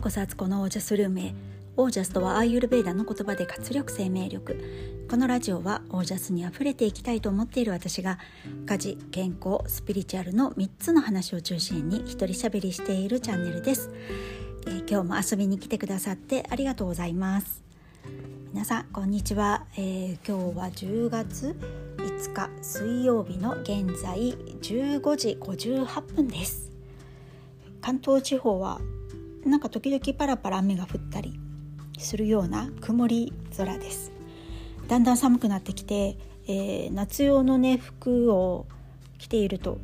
うこそアツコのオージャスルームへ。オージャスとはアーユルベーダの言葉で活力生命力。このラジオはオージャスにあふれていきたいと思っている私が家事健康スピリチュアルの3つの話を中心に一人喋りしているチャンネルです、えー、今日も遊びに来てくださってありがとうございます。皆さんこんにちは、えー、今日は10月5日水曜日の現在15時58分です。関東地方はなんか時々パラパラ雨が降ったりするような曇り空です。だんだん寒くなってきて、えー、夏用のね服を着ていると、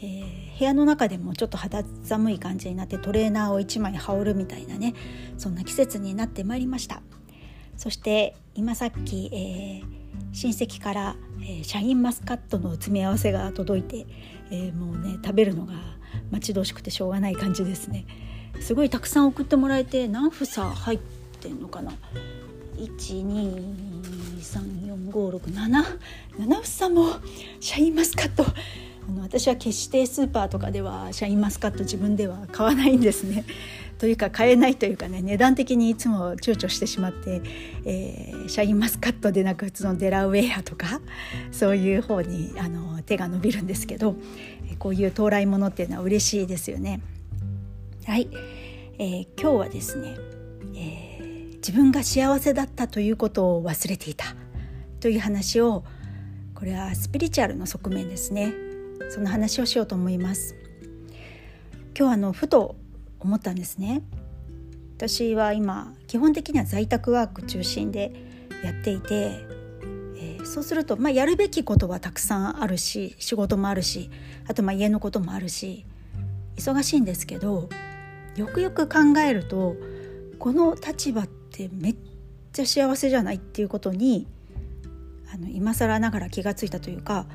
えー、部屋の中でもちょっと肌寒い感じになってトレーナーを1枚羽織るみたいなねそんな季節になってまいりました。そして今さっき、えー、親戚から、えー、シャインマスカットの詰め合わせが届いて、えー、もうね食べるのが待ち遠しくてしょうがない感じですね。すごいたくさん送ってもらえて何房入ってんのかな？1234567 7房もシャインマスカットあの私は決してスーパーとかではシャインマスカット自分では買わないんですね。というか買えないというかね値段的にいつも躊躇してしまって、えー、シャインマスカットでなく普通のデラウェアとかそういう方にあの手が伸びるんですけどこういう到来ものっていうのは嬉しいですよね。はい、えー、今日はですね、えー、自分が幸せだったということを忘れていた。という話をこれはスピリチュアルの側面ですね。その話をしようと思います。今日あのふと思ったんですね。私は今基本的には在宅ワーク中心でやっていて、えー、そうすると、まあ、やるべきことはたくさんあるし仕事もあるしあとまあ家のこともあるし忙しいんですけどよくよく考えるとこの立場ってめっちゃ幸せじゃないっていうことにあの今更ながら気が付いたというか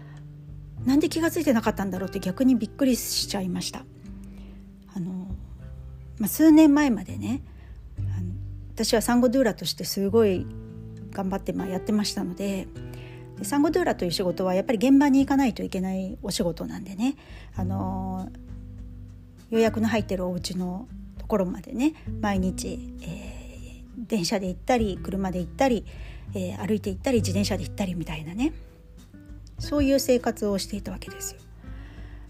なんで気が付いてなかったんだろうって逆にびっくりしちゃいました。あのまあ、数年前までね私はサンゴドゥーラとしてすごい頑張ってまあやってましたのででサンゴドゥーラという仕事はやっぱり現場に行かないといけないお仕事なんでねあの予約の入ってるお家のところまでね毎日、えー、電車で行ったり車で行ったり、えー、歩いて行ったり自転車で行ったりみたいなねそういう生活をしていたわけですよ。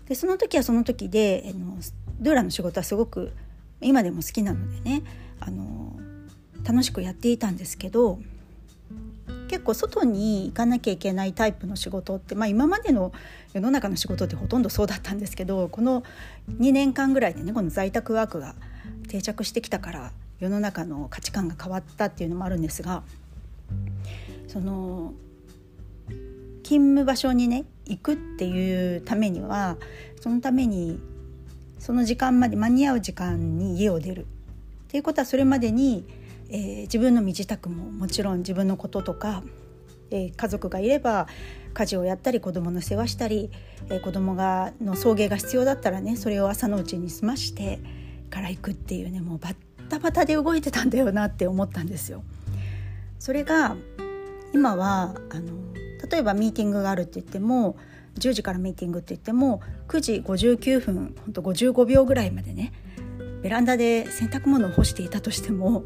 でその時はその時であのドゥーラの仕事はすごく今でも好きなのでねあの楽しくやっていたんですけど結構外に行かなきゃいけないタイプの仕事って、まあ、今までの世の中の仕事ってほとんどそうだったんですけどこの2年間ぐらいでねこの在宅ワークが定着してきたから世の中の価値観が変わったっていうのもあるんですがその勤務場所にね行くっていうためにはそのためにその時間まで間に合う時間に家を出る。っていうことはそれまでにえー、自分の身支度ももちろん自分のこととか、えー、家族がいれば家事をやったり子供の世話したり、えー、子供がの送迎が必要だったらねそれを朝のうちに済ましてから行くっていうねもうバッタバタで動いてたんだよなって思ったんですよ。それが今はあの例えばミーティングがあるって言っても10時からミーティングって言っても9時59分ほんと55秒ぐらいまでねベランダで洗濯物を干していたとしても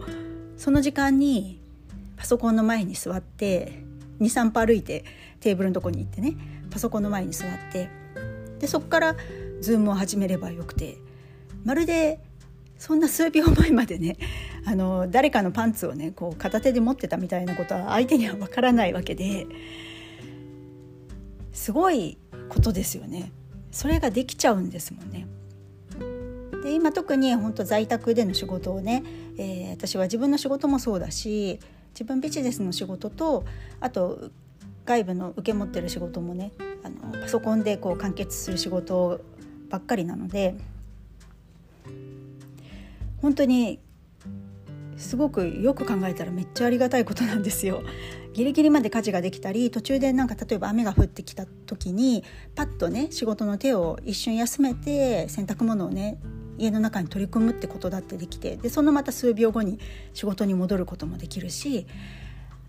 その時間にパソコンの前に座って2、3歩歩いてテーブルのとこに行ってねパソコンの前に座ってでそこからズームを始めればよくてまるでそんな数秒前までね あの誰かのパンツをねこう片手で持ってたみたいなことは相手にはわからないわけですごいことですよね。それができちゃうんですもんね。で今特に本当在宅での仕事をね、えー、私は自分の仕事もそうだし自分ビジネスの仕事とあと外部の受け持ってる仕事もねあのパソコンでこう完結する仕事ばっかりなので本当にすごくよく考えたらめっちゃありがたいことなんですよ。ギリギリまで家事ができたり途中でなんか例えば雨が降ってきた時にパッとね仕事の手を一瞬休めて洗濯物をね家の中に取り組むってことだってできてでそのまた数秒後に仕事に戻ることもできるし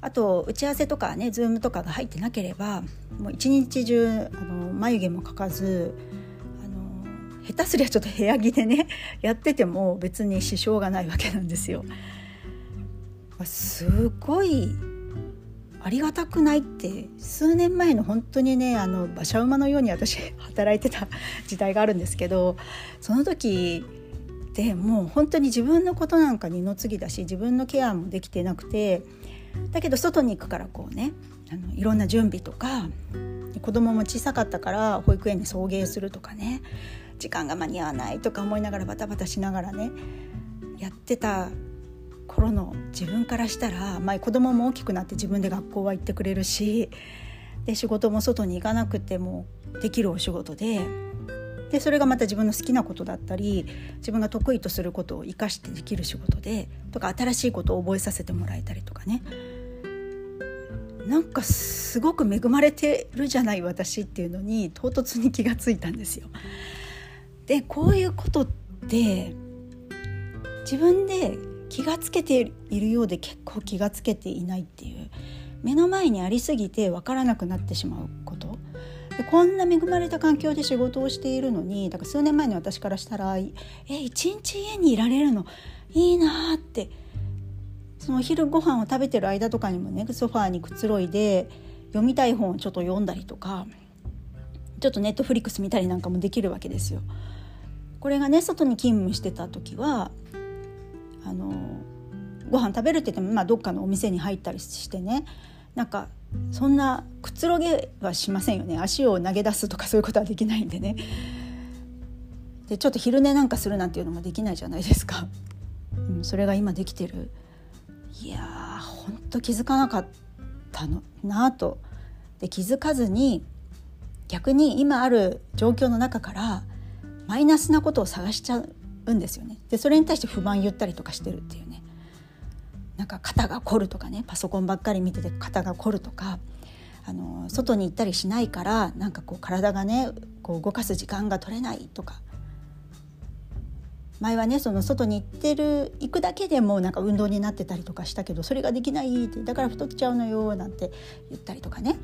あと打ち合わせとかねズームとかが入ってなければもう一日中あの眉毛も描かずあの下手すりゃちょっと部屋着でね やってても別に支障がないわけなんですよ。すごいありがたくないって数年前の本当にねあの馬車馬のように私 働いてた時代があるんですけどその時でもう本当に自分のことなんか二の次だし自分のケアもできてなくてだけど外に行くからこうねあのいろんな準備とか子供も小さかったから保育園に送迎するとかね時間が間に合わないとか思いながらバタバタしながらねやってた頃の自分からしたら、まあ、子供も大きくなって自分で学校は行ってくれるしで仕事も外に行かなくてもできるお仕事ででそれがまた自分の好きなことだったり自分が得意とすることを生かしてできる仕事でとか新しいことを覚えさせてもらえたりとかねなんかすごく恵まれてるじゃない私っていうのに唐突に気がついたんですよ。でこういうことって自分で気がつけているようで結構気がつけていないっていう。目の前にありすぎて分からなくなってしまうこと。でこんな恵まれた環境で仕事をしているのにだから数年前の私からしたらえ一日家にいられるの？いいなって。そのお昼ご飯を食べてる間とかにもねソファーにくつろいで読みたい本をちょっと読んだりとかちょっとネットフリックス見たりなんかもできるわけですよ。これがね外に勤務してた時はあのご飯食べるって言っても、まあ、どっかのお店に入ったりしてね。なんかそんなくつろげはしませんよね。足を投げ出すとかそういうことはできないんでね。でちょっと昼寝なんかするなんていうのもできないじゃないですか、うん、それが今できてる。いやーほんと気づかなかったのなあと。で気づかずに逆に今ある状況の中からマイナスなことを探しちゃううんですよね。でそれに対して不満言ったりとかしてるっていうね。なんか肩が凝るとかねパソコンばっかり見てて肩が凝るとかあの外に行ったりしないからなんかこう体がねこう動かす時間が取れないとか。前はねその外に行ってる行くだけでもなんか運動になってたりとかしたけどそれができないってだから太っちゃうのよなんて言ったりとかね。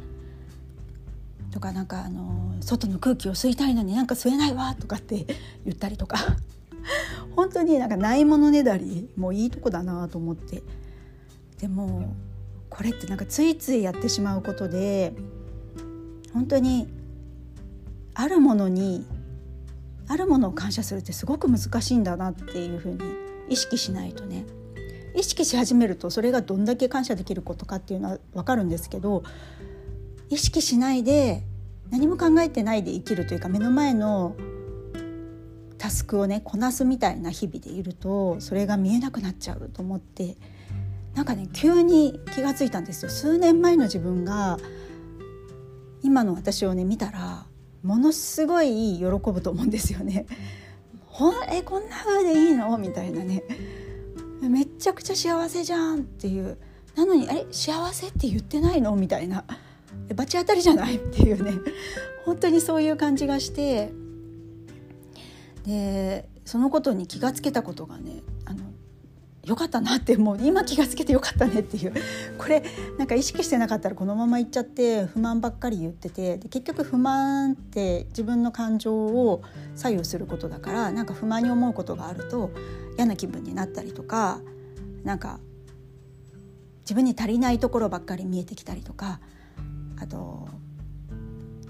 とかなんかあの外の空気を吸いたいのになんか吸えないわとかって言ったりとか。本当になんかないものねだりもういいとこだなと思って。でもこれってなんかついついやってしまうことで本当にあるものにあるものを感謝するってすごく難しいんだなっていうふうに意識しないとね。意識し始めるとそれがどんだけ感謝できることかっていうのは分かるんですけど意識しないで何も考えてないで生きるというか目の前のタスクをねこなすみたいな日々でいるとそれが見えなくなっちゃうと思ってなんかね急に気がついたんですよ。数年前の自分が今の私をね見たらものすごい喜ぶと思うんですよね。ほえこんな風でいいの？みたいなね。めっちゃくちゃ幸せじゃんっていう。なのにあれ？幸せって言ってないの？みたいな。罰当たりじゃない？っていうね。本当にそういう感じがしてでそのことに気がつけたことがねあのよかったなってもう今気がつけてよかったねっていう。これなんか意識してなかったらこのままいっちゃって不満ばっかり言っててで結局不満って自分の感情を左右することだからなんか不満に思うことがあると嫌な気分になったりとかなんか自分に足りないところばっかり見えてきたりとかあと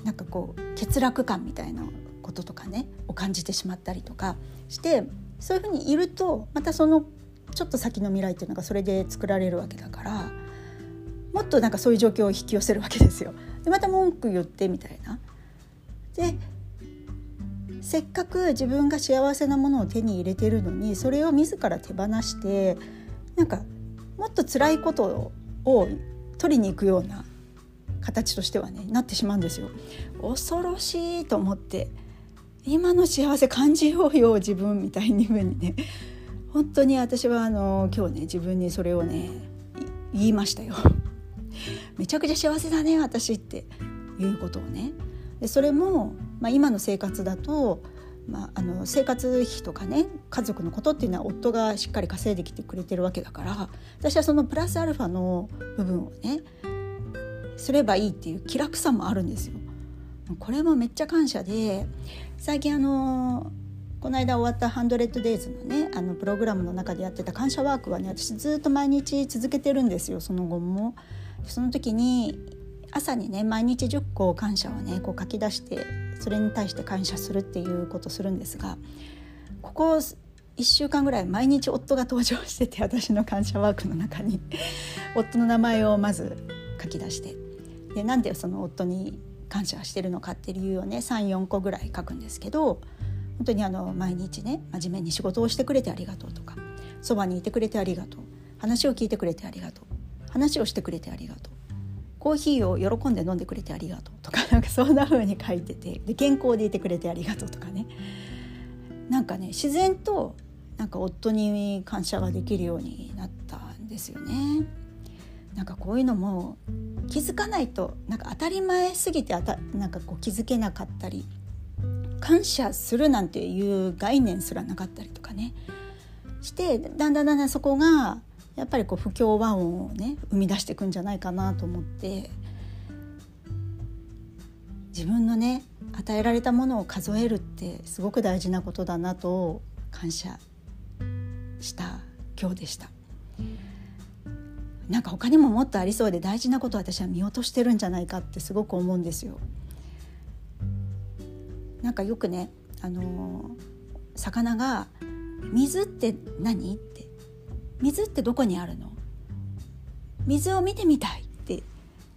なんかこう欠落感みたいなこととかねを感じてしまったりとかしてそういうふうにいるとまたそのちょっと先の未来っていうのがそれで作られるわけだからもっとなんかそういう状況を引き寄せるわけですよ。でまた文句言ってみたいな。でせっかく自分が幸せなものを手に入れてるのにそれを自ら手放してなんかもっと辛いことを取りに行くような形としてはねなってしまうんですよ。恐ろしいと思って今の幸せ感じようよ自分みたいにね本当に私はあの今日ね自分にそれをね言いましたよ。めちゃくちゃ幸せだね私っていうことをね。でそれも、まあ、今の生活だと、まあ、あの生活費とかね家族のことっていうのは夫がしっかり稼いできてくれてるわけだから私はそのプラスアルファの部分をねすればいいっていう気楽さもあるんですよ。これもめっちゃ感謝で最近あのこの間終わった「100days」のねあのプログラムの中でやってた感謝ワークはね私ずっと毎日続けてるんですよその後も。その時に朝にね毎日10個感謝をねこう書き出してそれに対して感謝するっていうことをするんですがここ1週間ぐらい毎日夫が登場してて私の感謝ワークの中に夫の名前をまず書き出してでなんでその夫に感謝してるのかっていう理由をね34個ぐらい書くんですけど本当にあの毎日ね真面目に仕事をしてくれてありがとうとかそばにいてくれてありがとう話を聞いてくれてありがとう話をしてくれてありがとうコーヒーを喜んで飲んでくれてありがとうとか なんかそんな風に書いててで健康でいてくれてありがとうとかねなんかね自然となんか夫に感謝ができるようになったんですよね。なんかこういうのも気づかないとなんか当たり前すぎてあたなんかこう気づけなかったり感謝するなんていう概念すらなかったりとかねしてだんだんだんだんそこがやっぱりこう不協和音をね生み出していくんじゃないかなと思って自分のね与えられたものを数えるってすごく大事なことだなと感謝した今日でした。なんか他にももっとありそうで大事なことを私は見落としてるんじゃないかってすごく思うんですよ。なんかよくねあの魚が「水って何?」って。水ってどこにあるの？水を見てみたいって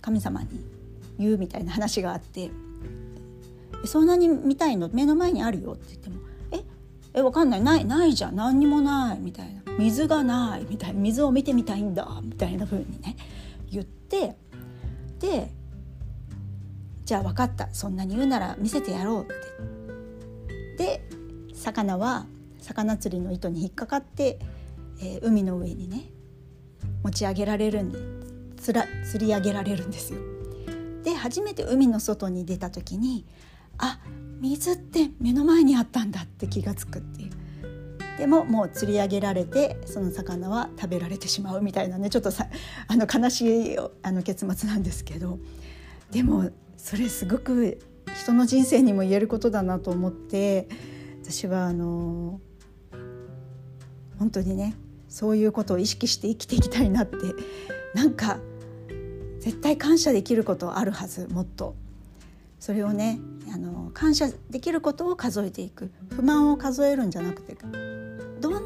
神様に言うみたいな話があって。そんなに見たいの？目の前にあるよって言ってもええわかんない。ないないじゃん。何にもないみたいな。水がないみたい水を見てみたいんだみたいな風にね言ってでじゃあ分かったそんなに言うなら見せてやろうってで魚は魚釣りの糸に引っかかってえー、海の上にね持ち上げられるんでつら釣り上げられるんですよ。で初めて海の外に出た時にあ水って目の前にあったんだって気が付くっていう。でももう釣り上げられてその魚は食べられてしまうみたいなねちょっとさ あの悲しいあの結末なんですけどでもそれすごく人の人生にも言えることだなと思って私はあの本当にねそういうことを意識して生きていきたいなってなんか絶対感謝できることあるはずもっと。それをねあの感謝できることを数えていく。不満を数えるんじゃなくて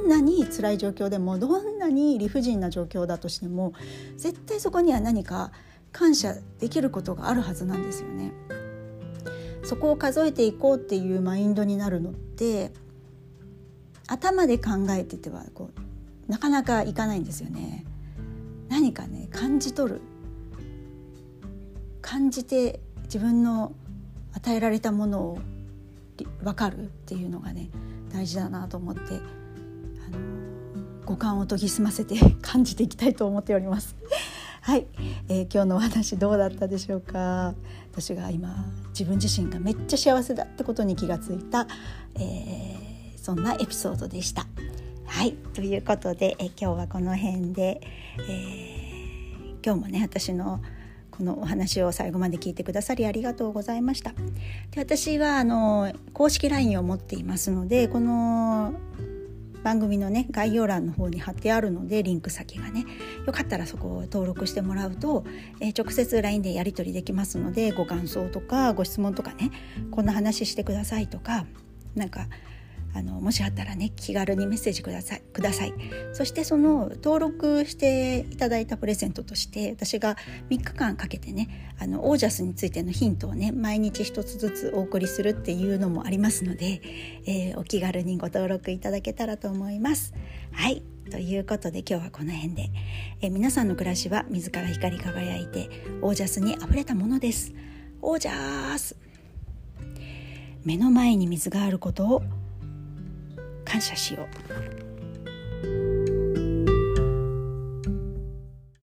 んなに辛い状況でもどんなに理不尽な状況だとしても絶対そこには何か感謝できることがあるはずなんですよね。そこを数えていこうっていうマインドになるのって頭で考えててはこうなかなかいかないんですよね。何かね感じ取る感じて自分の与えられたものを分かるっていうのがね大事だなと思って五感を研ぎ澄ませて感じていきたいと思っております。はい、えー、今日のお話どうだったでしょうか？私が今自分自身がめっちゃ幸せだってことに気がついた、えー、そんなエピソードでした。はいということでえ今日はこの辺で、えー、今日もね私のこのお話を最後まで聞いてくださりありがとうございました。で私はあの公式 LINE を持っていますのでこの番組のね概要欄の方に貼ってあるのでリンク先がねよかったらそこを登録してもらうと、えー、直接 LINE でやり取りできますのでご感想とかご質問とかねこんな話してくださいとかなんかあのもしあったらね気軽にメッセージください。ください。そしてその登録していただいたプレゼントとして私が3日間かけてねあのオージャスについてのヒントをね毎日一つずつお送りするっていうのもありますので、えー、お気軽にご登録いただけたらと思います。はい。ということで今日はこの辺で、えー、皆さんの暮らしは自ら光り輝いてオージャスにあふれたものです。オージャス。目の前に水があることを感謝しよう。